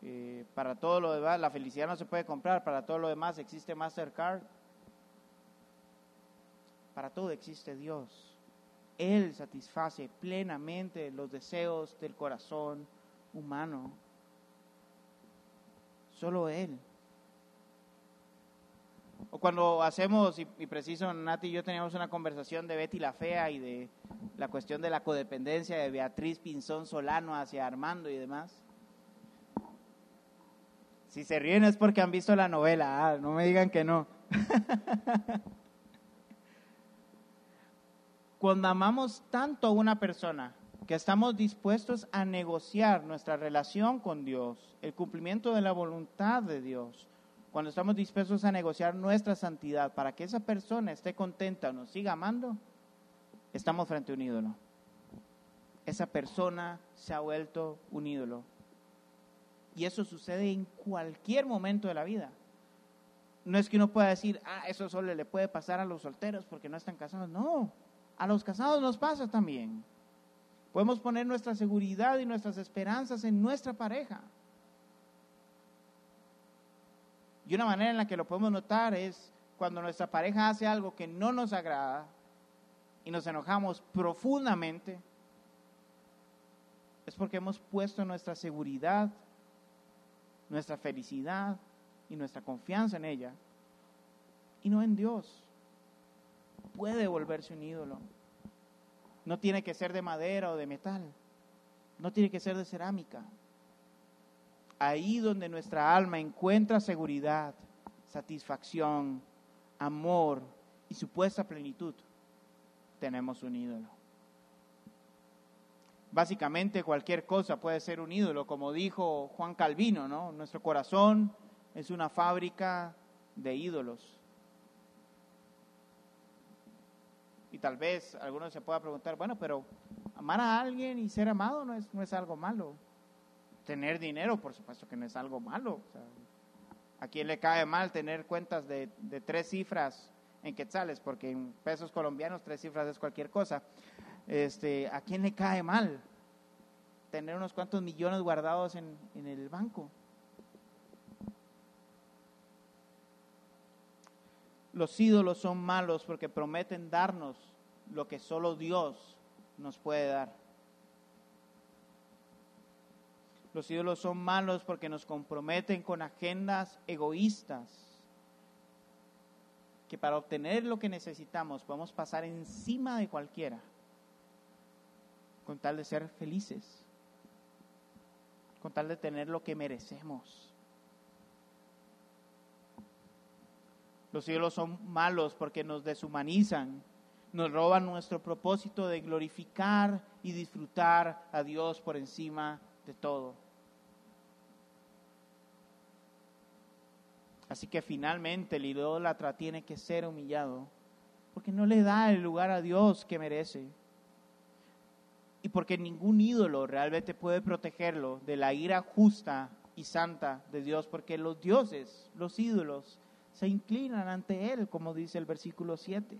eh, para todo lo demás, la felicidad no se puede comprar, para todo lo demás existe Mastercard. Para todo existe Dios. Él satisface plenamente los deseos del corazón humano. solo Él. O cuando hacemos, y, preciso, Nati y yo teníamos una conversación de Betty la Fea y de la cuestión de la codependencia de Beatriz Pinzón Solano hacia Armando y demás. Si se ríen es porque han visto la novela, ah, no me digan que no. [LAUGHS] Cuando amamos tanto a una persona que estamos dispuestos a negociar nuestra relación con Dios, el cumplimiento de la voluntad de Dios, cuando estamos dispuestos a negociar nuestra santidad para que esa persona esté contenta o nos siga amando, estamos frente a un ídolo. Esa persona se ha vuelto un ídolo. Y eso sucede en cualquier momento de la vida. No es que uno pueda decir, ah, eso solo le puede pasar a los solteros porque no están casados. No, a los casados nos pasa también. Podemos poner nuestra seguridad y nuestras esperanzas en nuestra pareja. Y una manera en la que lo podemos notar es cuando nuestra pareja hace algo que no nos agrada y nos enojamos profundamente, es porque hemos puesto nuestra seguridad, nuestra felicidad y nuestra confianza en ella y no en Dios. Puede volverse un ídolo. No tiene que ser de madera o de metal. No tiene que ser de cerámica ahí donde nuestra alma encuentra seguridad, satisfacción, amor y supuesta plenitud, tenemos un ídolo. Básicamente cualquier cosa puede ser un ídolo, como dijo Juan Calvino, ¿no? Nuestro corazón es una fábrica de ídolos. Y tal vez alguno se pueda preguntar, bueno, pero amar a alguien y ser amado no es, no es algo malo tener dinero, por supuesto que no es algo malo. ¿A quién le cae mal tener cuentas de, tres cifras en quetzales? Porque en pesos colombianos tres cifras es cualquier cosa. Este, ¿A quién le cae mal tener unos cuantos millones guardados en, en el banco? Los ídolos son malos porque prometen darnos lo que solo Dios nos puede dar. Los ídolos son malos porque nos comprometen con agendas egoístas, que para obtener lo que necesitamos podemos pasar encima de cualquiera, con tal de ser felices, con tal de tener lo que merecemos. Los ídolos son malos porque nos deshumanizan, nos roban nuestro propósito de glorificar y disfrutar a Dios por encima de todo. Así que finalmente el idólatra tiene que ser humillado porque no le da el lugar a Dios que merece. Y porque ningún ídolo realmente puede protegerlo de la ira justa y santa de Dios, porque los dioses, los ídolos, se inclinan ante Él, como dice el versículo 7.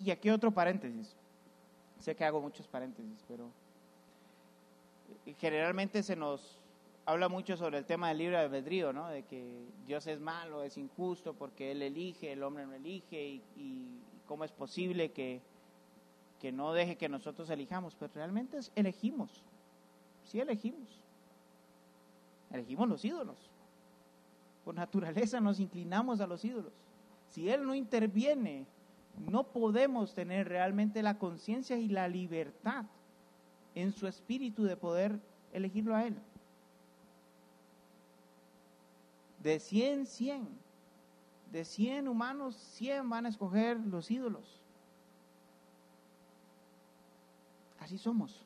Y, aquí otro paréntesis. Sé que hago muchos paréntesis, pero generalmente se nos habla mucho sobre el tema del libre albedrío, ¿no? De que Dios es malo, es injusto porque Él elige, el hombre no elige y, cómo es posible que, que, no deje que nosotros elijamos. Pero realmente elegimos, sí elegimos. Elegimos los ídolos. Por naturaleza nos inclinamos a los ídolos. Si Él no interviene, no podemos tener realmente la conciencia y la libertad en su espíritu de poder elegirlo a Él. De 100, 100. De 100 humanos, 100 van a escoger los ídolos. Así somos.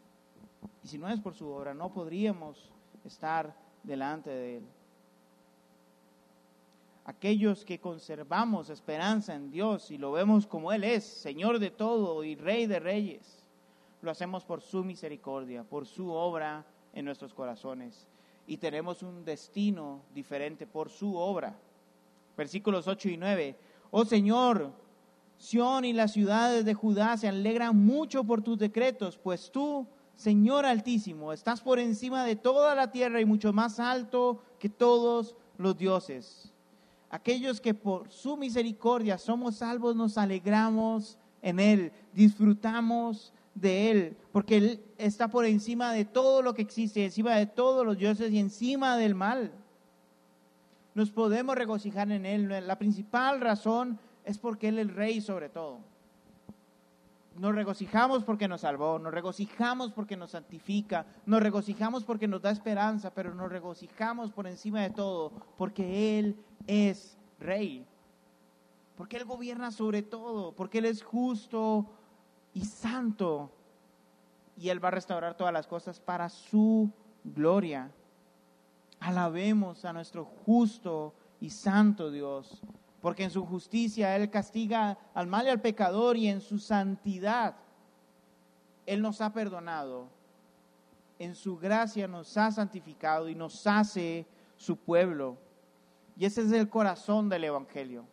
Y si no es por su obra, no podríamos estar delante de Él. Aquellos que conservamos esperanza en Dios y lo vemos como Él es, Señor de todo y Rey de reyes, lo hacemos por su misericordia, por su obra en nuestros corazones y tenemos un destino diferente por su obra. Versículos 8 y 9. Oh Señor, Sión y las ciudades de Judá se alegran mucho por tus decretos, pues tú, Señor Altísimo, estás por encima de toda la tierra y mucho más alto que todos los dioses. Aquellos que por su misericordia somos salvos, nos alegramos en Él, disfrutamos de Él, porque Él está por encima de todo lo que existe, encima de todos los dioses y encima del mal. Nos podemos regocijar en Él. La principal razón es porque Él es el rey sobre todo. Nos regocijamos porque nos salvó, nos regocijamos porque nos santifica, nos regocijamos porque nos da esperanza, pero nos regocijamos por encima de todo porque Él es rey. Porque Él gobierna sobre todo, porque Él es justo y santo. Y Él va a restaurar todas las cosas para su gloria. Alabemos a nuestro justo y santo Dios, porque en su justicia Él castiga al mal y al pecador y en su santidad Él nos ha perdonado. En su gracia nos ha santificado y nos hace su pueblo. Y ese es el corazón del Evangelio,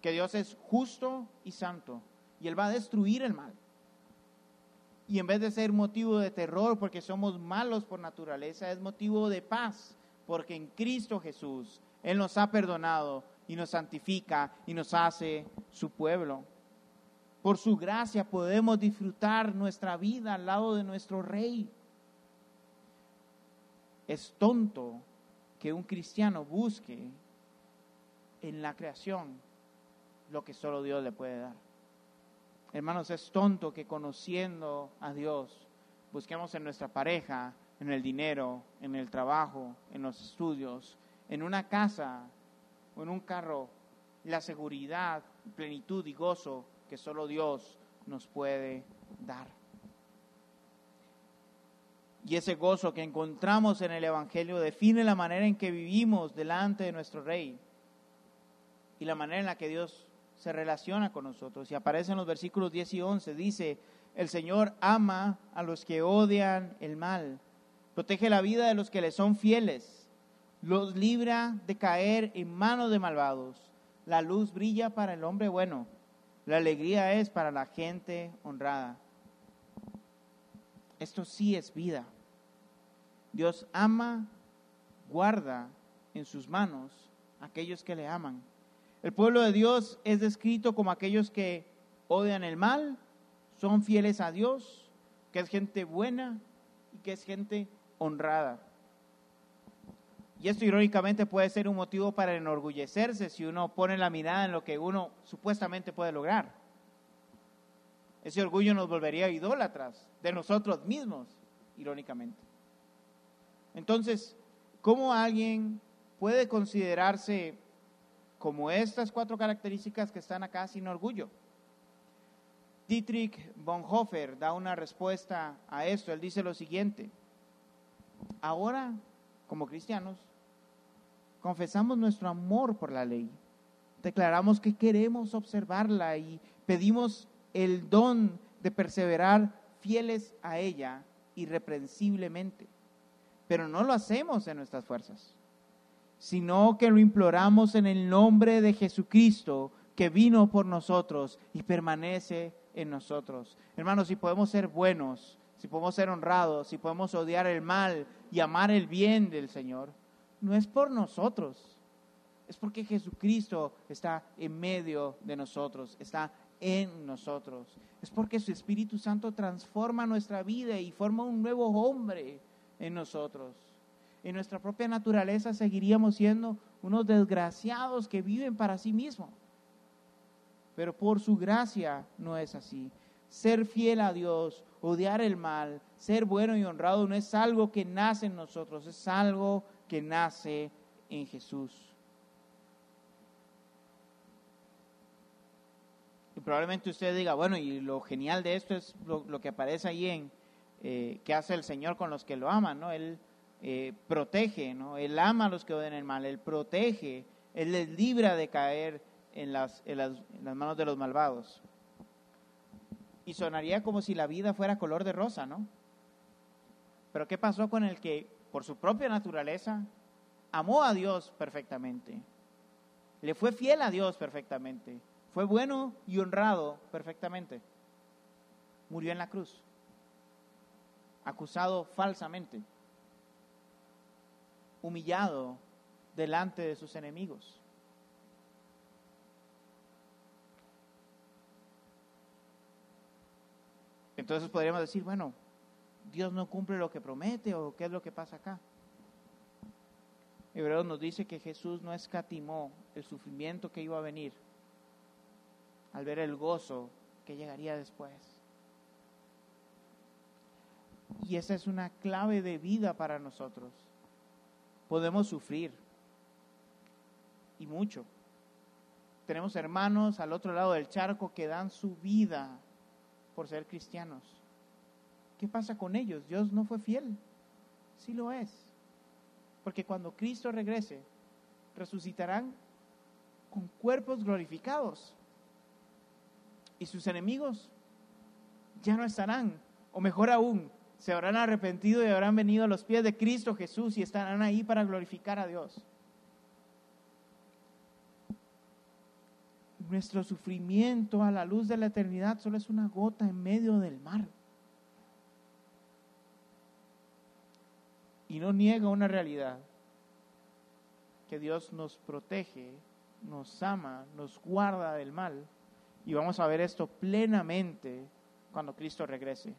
que Dios es justo y santo y Él va a destruir el mal. Y en vez de ser motivo de terror porque somos malos por naturaleza, es motivo de paz porque en Cristo Jesús Él nos ha perdonado y nos santifica y nos hace su pueblo. Por su gracia podemos disfrutar nuestra vida al lado de nuestro Rey. Es tonto que un cristiano busque en la creación lo que solo Dios le puede dar. Hermanos, es tonto que conociendo a Dios busquemos en nuestra pareja, en el dinero, en el trabajo, en los estudios, en una casa o en un carro, la seguridad, plenitud y gozo que solo Dios nos puede dar. Y ese gozo que encontramos en el Evangelio define la manera en que vivimos delante de nuestro Rey y la manera en la que Dios se relaciona con nosotros. Y aparece en los versículos 10 y 11. Dice, el Señor ama a los que odian el mal, protege la vida de los que le son fieles, los libra de caer en manos de malvados. La luz brilla para el hombre bueno, la alegría es para la gente honrada. Esto sí es vida. Dios ama, guarda en sus manos a aquellos que le aman. El pueblo de Dios es descrito como aquellos que odian el mal, son fieles a Dios, que es gente buena y que es gente honrada. Y esto irónicamente puede ser un motivo para enorgullecerse si uno pone la mirada en lo que uno supuestamente puede lograr. Ese orgullo nos volvería idólatras de nosotros mismos, irónicamente. Entonces, ¿cómo alguien puede considerarse como estas cuatro características que están acá sin orgullo? Dietrich Bonhoeffer da una respuesta a esto. Él dice lo siguiente, ahora, como cristianos, confesamos nuestro amor por la ley, declaramos que queremos observarla y pedimos el don de perseverar fieles a ella irreprensiblemente pero no lo hacemos en nuestras fuerzas, sino que lo imploramos en el nombre de Jesucristo que vino por nosotros y permanece en nosotros. Hermanos, si podemos ser buenos, si podemos ser honrados, si podemos odiar el mal y amar el bien del Señor, no es por nosotros, es porque Jesucristo está en medio de nosotros, está en nosotros. Es porque su Espíritu Santo transforma nuestra vida y forma un nuevo hombre en nosotros. En nuestra propia naturaleza seguiríamos siendo unos desgraciados que viven para sí mismos. Pero por su gracia no es así. Ser fiel a Dios, odiar el mal, ser bueno y honrado no es algo que nace en nosotros, es algo que nace en Jesús. Y probablemente usted diga, bueno, y lo genial de esto es lo, que aparece ahí en, eh, que hace el Señor con los que lo aman, ¿no? Él eh, protege, ¿no? Él ama a los que odian el mal, Él protege, Él les libra de caer en las, en las, en las manos de los malvados. Y sonaría como si la vida fuera color de rosa, ¿no? Pero ¿qué pasó con el que, por su propia naturaleza, amó a Dios perfectamente? Le fue fiel a Dios perfectamente. Fue bueno y honrado perfectamente. Murió en la cruz acusado falsamente, humillado delante de sus enemigos. Entonces podríamos decir, bueno, Dios no cumple lo que promete o qué es lo que pasa acá. Hebreos nos dice que Jesús no escatimó el sufrimiento que iba a venir al ver el gozo que llegaría después. Y esa es una clave de vida para nosotros. Podemos sufrir y mucho. Tenemos hermanos al otro lado del charco que dan su vida por ser cristianos. ¿Qué pasa con ellos? Dios no fue fiel. Sí lo es. Porque cuando Cristo regrese, resucitarán con cuerpos glorificados. Y sus enemigos ya no estarán. O mejor aún, se habrán arrepentido y habrán venido a los pies de Cristo Jesús y estarán ahí para glorificar a Dios. Nuestro sufrimiento a la luz de la eternidad solo es una gota en medio del mar. Y no niega una realidad, que Dios nos protege, nos ama, nos guarda del mal. Y vamos a ver esto plenamente cuando Cristo regrese,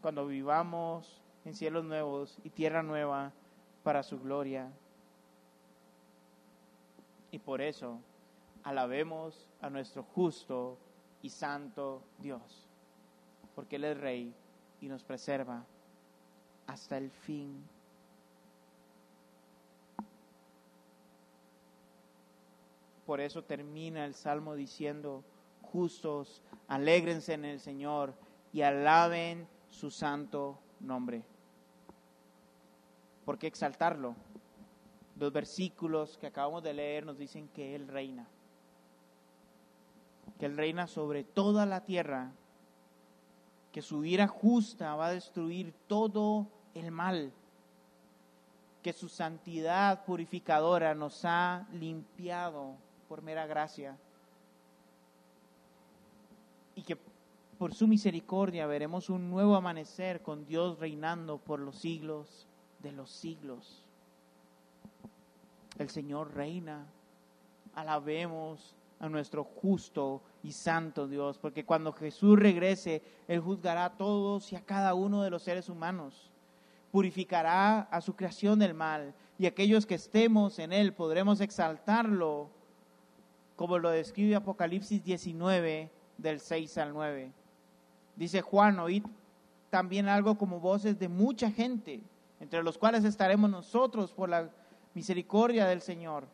cuando vivamos en cielos nuevos y tierra nueva para su gloria. Y por eso alabemos a nuestro justo y santo Dios, porque Él es Rey y nos preserva hasta el fin. Por eso termina el Salmo diciendo, justos, alégrense en el Señor y alaben su santo nombre. ¿Por qué exaltarlo? Los versículos que acabamos de leer nos dicen que Él reina que Él reina sobre toda la tierra, que su ira justa va a destruir todo el mal, que su santidad purificadora nos ha limpiado por mera gracia y que por su misericordia veremos un nuevo amanecer con Dios reinando por los siglos de los siglos. El Señor reina, alabemos a nuestro justo y santo Dios, porque cuando Jesús regrese, Él juzgará a todos y a cada uno de los seres humanos, purificará a su creación del mal, y aquellos que estemos en Él podremos exaltarlo, como lo describe Apocalipsis 19, del 6 al 9. Dice Juan, oíd también algo como voces de mucha gente, entre los cuales estaremos nosotros por la misericordia del Señor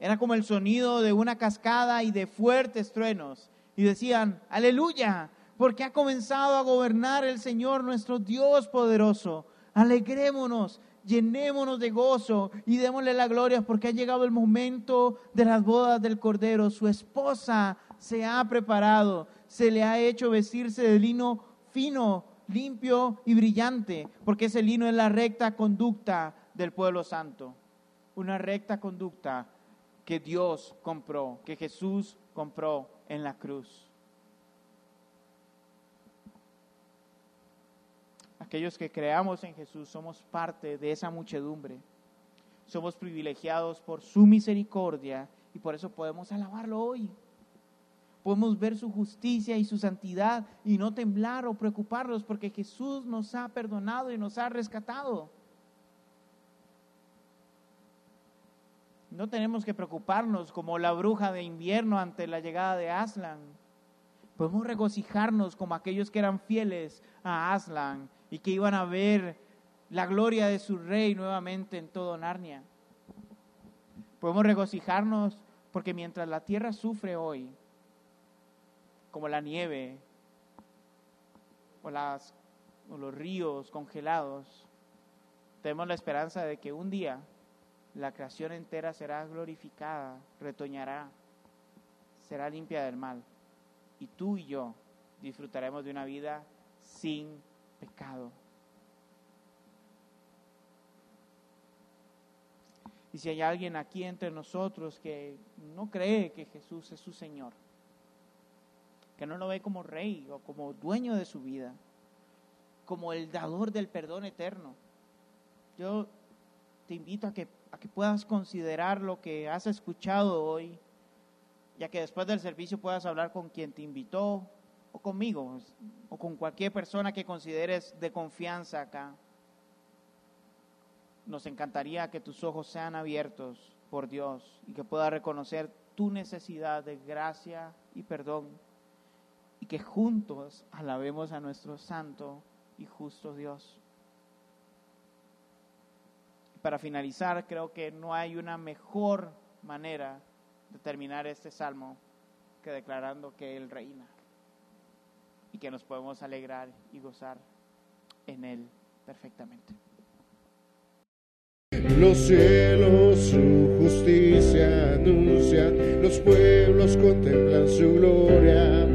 era como el sonido de una cascada y de fuertes truenos. Y decían, aleluya, porque ha comenzado a gobernar el Señor nuestro Dios poderoso. Alegrémonos, llenémonos de gozo y démosle la gloria porque ha llegado el momento de las bodas del Cordero. Su esposa se ha preparado, se le ha hecho vestirse de lino fino, limpio y brillante, porque ese lino es la recta conducta del pueblo santo. Una recta conducta que Dios compró, que Jesús compró en la cruz. Aquellos que creamos en Jesús somos parte de esa muchedumbre. Somos privilegiados por su misericordia y por eso podemos alabarlo hoy. Podemos ver su justicia y su santidad y no temblar o preocuparnos porque Jesús nos ha perdonado y nos ha rescatado. No tenemos que preocuparnos como la bruja de invierno ante la llegada de Aslan. Podemos regocijarnos como aquellos que eran fieles a Aslan y que iban a ver la gloria de su rey nuevamente en todo Narnia. Podemos regocijarnos porque mientras la tierra sufre hoy, como la nieve o, las, o los ríos congelados, tenemos la esperanza de que un día la creación entera será glorificada, retoñará, será limpia del mal. Y tú y yo disfrutaremos de una vida sin pecado. Y si hay alguien aquí entre nosotros que no cree que Jesús es su Señor, que no lo ve como rey o como dueño de su vida, como el dador del perdón eterno, yo te invito a que a que puedas considerar lo que has escuchado hoy, ya que después del servicio puedas hablar con quien te invitó o conmigo, o con cualquier persona que consideres de confianza acá. Nos encantaría que tus ojos sean abiertos por Dios y que puedas reconocer tu necesidad de gracia y perdón y que juntos alabemos a nuestro santo y justo Dios. Para finalizar, creo que no hay una mejor manera de terminar este salmo que declarando que Él reina y que nos podemos alegrar y gozar en Él perfectamente.
Los cielos su justicia anuncian, los pueblos contemplan su gloria,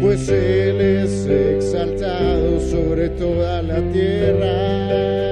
pues Él es exaltado sobre toda la tierra,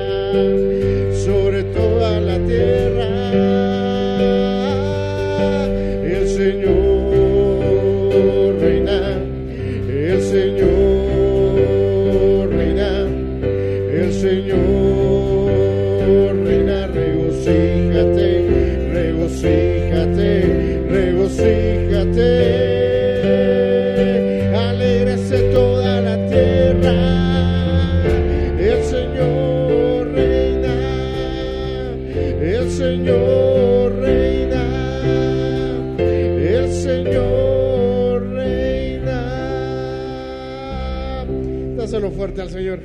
fuerte al Señor.